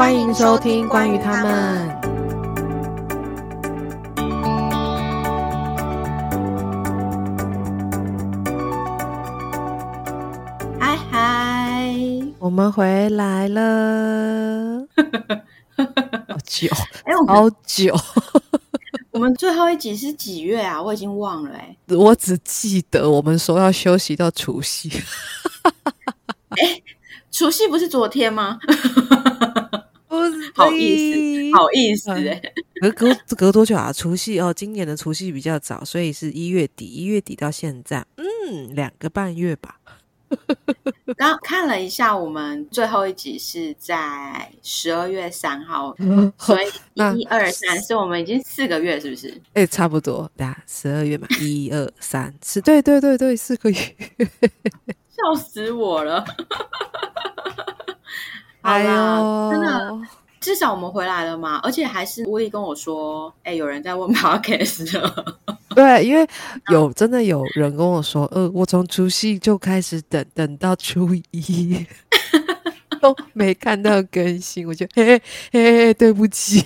欢迎收听关于他们。嗨嗨，我们回来了，好久，哎、好久，我们最后一集是几月啊？我已经忘了哎、我只记得我们说要休息到除夕，除夕不是昨天吗？不好意思，好意思哎、隔隔隔多久啊？除夕哦，今年的除夕比较早，所以是一月底，一月底到现在，嗯，两个半月吧。刚看了一下，我们最后一集是在十二月三号，所以 一二三是我们已经四个月，是不是？哎、差不多，对啊，十二月嘛，一二三四，对对对对，四个月。笑死我了！好哎啦，呦，真的至少我们回来了嘛，而且还是乌力跟我说，哎、有人在问 podcast。对，因为有真的有人跟我说，呃，我从除夕就开始等，等到初一 都没看到更新，我就嘿嘿嘿嘿，对不起。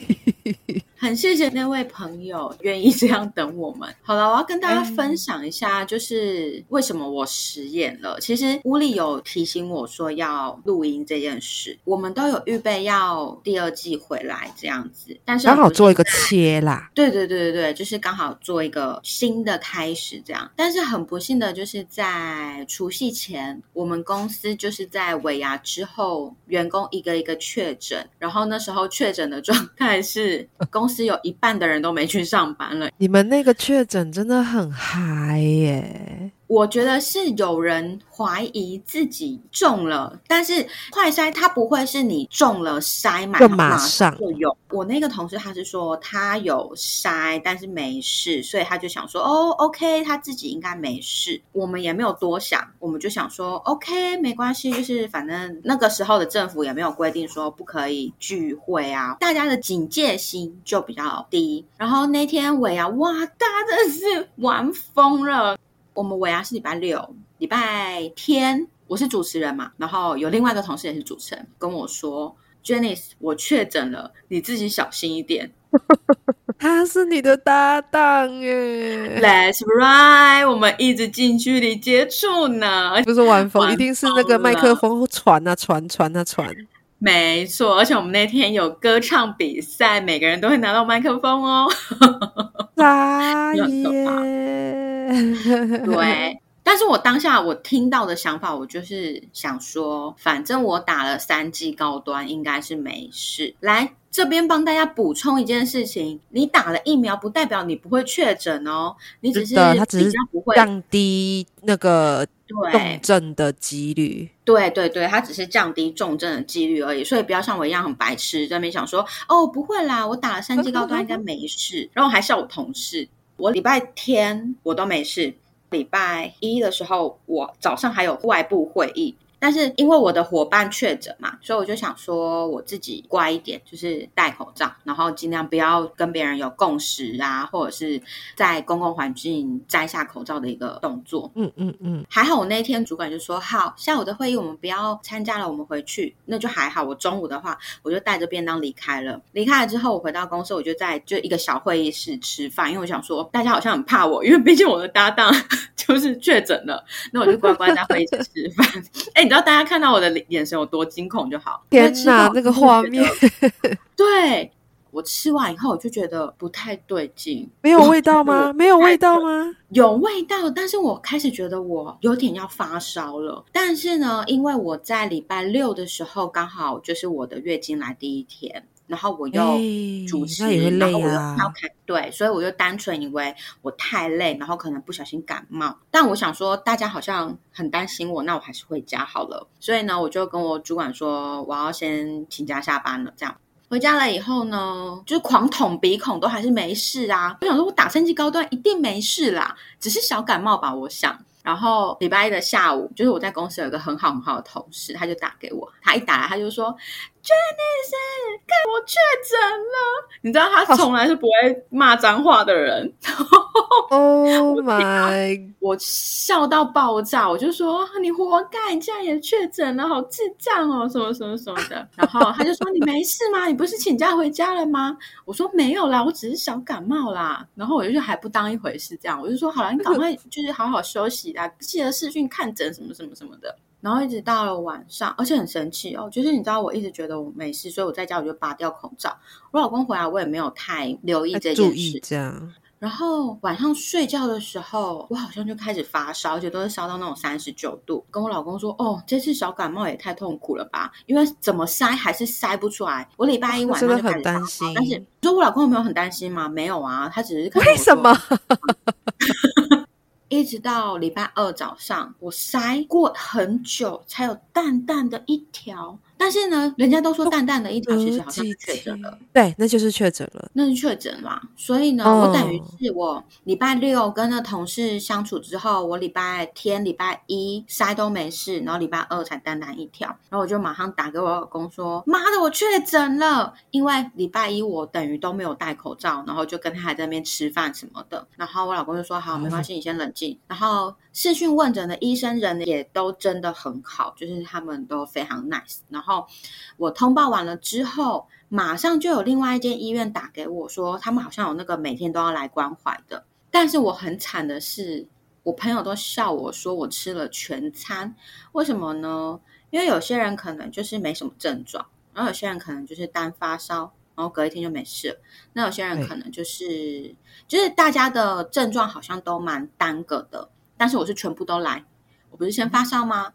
很谢谢那位朋友愿意这样等我们。好了，我要跟大家分享一下，就是为什么我食言了。其实屋里有提醒我说要录音这件事，我们都有预备要第二季回来这样子，但是刚好做一个切啦，对对对对对，就是刚好做一个新的开始这样。但是很不幸的就是在除夕前，我们公司就是在尾牙之后，员工一个一个确诊，然后那时候确诊的状态是公公司有一半的人都没去上班了。你们那个确诊真的很嗨耶！我觉得是有人怀疑自己中了，但是快筛它不会是你中了筛嘛就马上就有。我那个同事他是说他有筛，但是没事，所以他就想说哦，OK，他自己应该没事。我们也没有多想，我们就想说 OK，没关系，就是反正那个时候的政府也没有规定说不可以聚会啊，大家的警戒心就比较低。然后那天尾牙，哇，大家真的是玩疯了。我们尾牙是礼拜六，礼拜天我是主持人嘛，然后有另外一个同事也是主持人，跟我说，Janice，我确诊了，你自己小心一点。他是你的搭档耶，Let's right，我们一直近距离接触呢，不是晚风，一定是那个麦克风传啊传传啊传。没错，而且我们那天有歌唱比赛，每个人都会拿到麦克风哦。傻很可耶！对，但是我当下我听到的想法，我就是想说，反正我打了三剂高端，应该是没事。来这边帮大家补充一件事情：你打了疫苗，不代表你不会确诊哦，你只是，它只比是较不会降低那个重症的几率。对对对，它只是降低重症的几率而已，所以不要像我一样很白痴，在那边想说哦不会啦，我打了三剂高端应该没事，然后还笑我同事。我礼拜天我都没事，礼拜一的时候我早上还有外部会议。但是因为我的伙伴确诊嘛，所以我就想说我自己乖一点，就是戴口罩，然后尽量不要跟别人有共识啊，或者是在公共环境摘下口罩的一个动作。嗯嗯嗯，还好我那天主管就说好，下午的会议我们不要参加了，我们回去，那就还好。我中午的话，我就带着便当离开了。离开了之后，我回到公司，我就在就一个小会议室吃饭，因为我想说大家好像很怕我，因为毕竟我的搭档 就是确诊了，那我就乖乖在会议室吃饭。哎，你知道大家看到我的眼神有多惊恐就好。天哪，哪，那个画面对。我吃完以后，我就觉得不太对劲，没有味道吗？没有味道吗？有味道，但是我开始觉得我有点要发烧了。但是呢，因为我在礼拜六的时候刚好就是我的月经来第一天，然后我又哎主持，然后我要开对，所以我就单纯以为我太累，然后可能不小心感冒。但我想说，大家好像很担心我，那我还是回家好了。所以呢，我就跟我主管说，我要先请假下班了，这样。回家了以后呢，就是狂捅鼻孔，都还是没事啊。我想说，我打三剂高端一定没事啦，只是小感冒吧，我想。然后礼拜一的下午，就是我在公司有一个很好很好的同事，他就打给我，他一打来他就说 Janice，看我确诊了。你知道他从来是不会骂脏话的人。Oh my！我笑到爆炸，我就说你活该，你竟然也确诊了，好智障哦，什么什么什么的。然后他就说你没事吗？你不是请假回家了吗？我说没有啦，我只是小感冒啦。然后我就还不当一回事，这样我就说好了，你赶快就是好好休息啦，记得视讯看诊什么什么什么的。然后一直到了晚上，而且很神奇哦，就是你知道我一直觉得我没事，所以我在家我就拔掉口罩。我老公回来，我也没有太留意这件事，这样。然后晚上睡觉的时候，我好像就开始发烧，而且都是烧到那种三十九度。跟我老公说：“哦，这次小感冒也太痛苦了吧？因为怎么塞还是塞不出来。”我礼拜一晚上就开始担心，但是你说我老公有没有很担心吗？没有啊，他只是 为什么？一直到礼拜二早上，我塞过很久，才有淡淡的一条。但是呢，人家都说淡淡的一条，其实好像是确诊了。对，那就是确诊了，那是确诊嘛。所以呢，我等于是我礼拜六跟那同事相处之后，我礼拜天、礼拜一塞都没事，然后礼拜二才淡淡一条。然后我就马上打给我老公说：“妈的，我确诊了！”因为礼拜一我等于都没有戴口罩，然后就跟他还在那边吃饭什么的。然后我老公就说：“好，没关系，你先冷静。”然后视讯问诊的医生人也都真的很好，就是他们都非常 nice。然后。我通报完了之后，马上就有另外一间医院打给我说，他们好像有那个每天都要来关怀的。但是我很惨的是，我朋友都笑我说我吃了全餐，为什么呢？因为有些人可能就是没什么症状，然后有些人可能就是单发烧，然后隔一天就没事。那有些人可能就是就是大家的症状好像都蛮单个的，但是我是全部都来，我不是先发烧吗？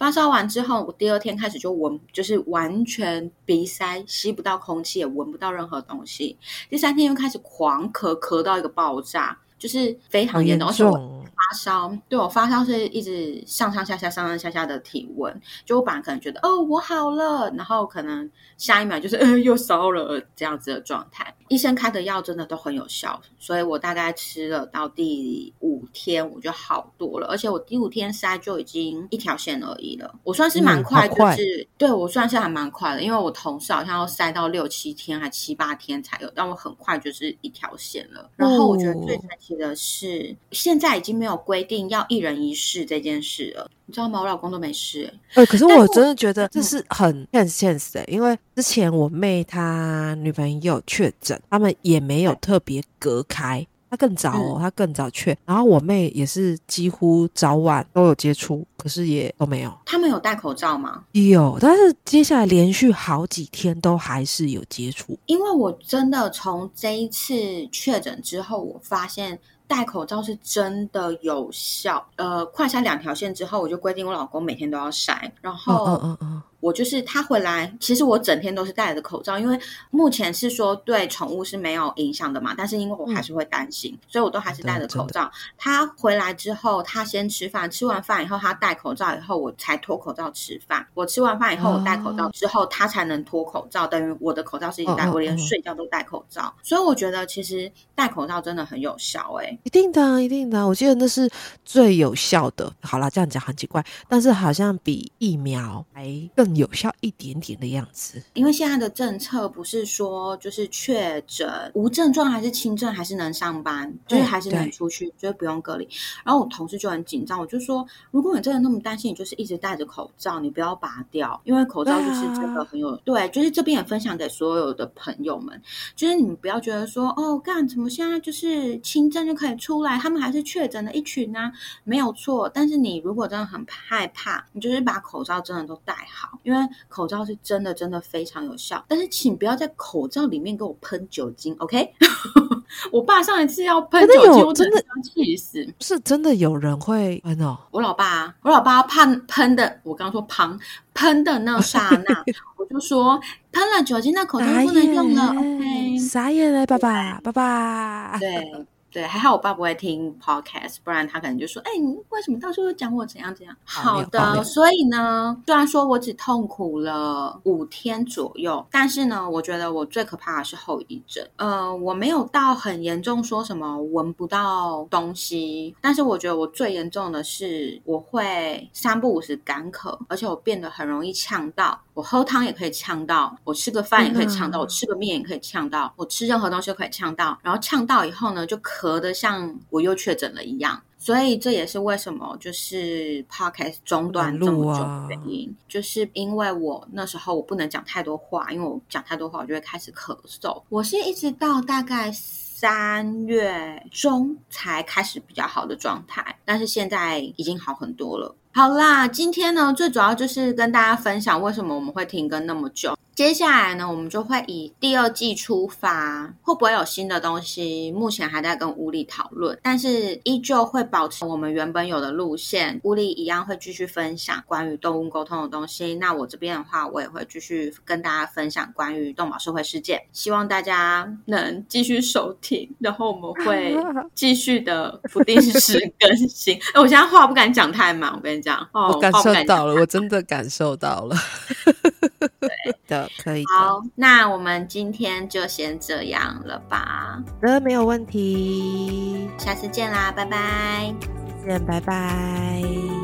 发烧完之后，我第二天开始就闻，就是完全鼻塞，吸不到空气，也闻不到任何东西。第三天又开始狂咳，咳到一个爆炸，就是非常严重，而且我发烧，对我发烧是一直上上下下、上上下下的体温。就我本来可能觉得哦，我好了，然后可能下一秒就是呃又烧了这样子的状态。医生开的药真的都很有效，所以我大概吃了到第五天我就好多了，而且我第五天塞就已经一条线而已了，我算是蛮快，就是对我算是还蛮快的，因为我同事好像要塞到六七天还七八天才有，但我很快就是一条线了。然后我觉得最神奇的是，现在已经没有规定要一人一室这件事了。你知道吗？我老公都没事。呃，可是我真的觉得这是很 chance 的，因为之前我妹她女朋友确诊，他们也没有特别隔开，她更早哦，她更早确。然后我妹也是几乎早晚都有接触，可是也都没有。他们有戴口罩吗？有，但是接下来连续好几天都还是有接触。因为我真的从这一次确诊之后，我发现。戴口罩是真的有效。呃，快筛两条线之后，我就规定我老公每天都要晒，然后，嗯嗯嗯。我就是他回来，其实我整天都是戴着口罩，因为目前是说对宠物是没有影响的嘛。但是因为我还是会担心，所以我都还是戴着口罩。他回来之后，他先吃饭，吃完饭以后他戴口罩，以后我才脱口罩吃饭。我吃完饭以后我戴口罩之后，他才能脱口罩，等于我的口罩是一直戴，我连睡觉都戴口罩。所以我觉得其实戴口罩真的很有效，哎，一定的，一定的。我记得那是最有效的。好了，这样讲很奇怪，但是好像比疫苗还更。有效一点点的样子，因为现在的政策不是说就是确诊无症状还是轻症还是能上班，就是还是能出去，就是不用隔离。然后我同事就很紧张，我就说，如果你真的那么担心，你就是一直戴着口罩，你不要拔掉，因为口罩就是真的很有对。就是这边也分享给所有的朋友们，就是你们不要觉得说哦，干怎么现在就是轻症就可以出来，他们还是确诊的一群呢，没有错。但是你如果真的很害怕，你就是把口罩真的都戴好。因为口罩是真的真的非常有效，但是请不要在口罩里面给我喷酒精，OK？我爸上一次要喷酒精，我真的气死。是真的有人会喷哦？我老爸，我老爸怕喷的，我刚刚说旁喷的那刹那，我就说喷了酒精，那口罩不能用了，OK？傻眼了，爸爸，爸爸。对。对，还好我爸不会听 podcast，不然他可能就说：“哎、你为什么到处都讲我怎样怎样？”好的，所以呢，虽然说我只痛苦了五天左右，但是呢，我觉得我最可怕的是后遗症。呃，我没有到很严重，说什么闻不到东西，但是我觉得我最严重的是我会三不五时干咳，而且我变得很容易呛到。我喝汤也可以呛到，我吃个饭也可以呛到，我吃个面也可以呛到，我吃任何东西都可以呛到。然后呛到以后呢，就咳得像我又确诊了一样。所以这也是为什么就是 podcast 中断这么久的原因，就是因为我那时候我不能讲太多话，因为我讲太多话我就会开始咳嗽。我是一直到大概三月中才开始比较好的状态，但是现在已经好很多了。好啦，今天呢，最主要就是跟大家分享为什么我们会停更那么久。接下来呢，我们就会以第二季出发，会不会有新的东西？目前还在跟乌力讨论，但是依旧会保持我们原本有的路线。乌力一样会继续分享关于动物沟通的东西。那我这边的话，我也会继续跟大家分享关于动保社会事件。希望大家能继续收听，然后我们会继续的不定时更新。哎，我现在话不敢讲太满，我跟你讲，哦，我感受到了，我真的感受到了。对的，可以的，好，那我们今天就先这样了吧，的，没有问题。下次见啦，拜拜。再见，拜拜。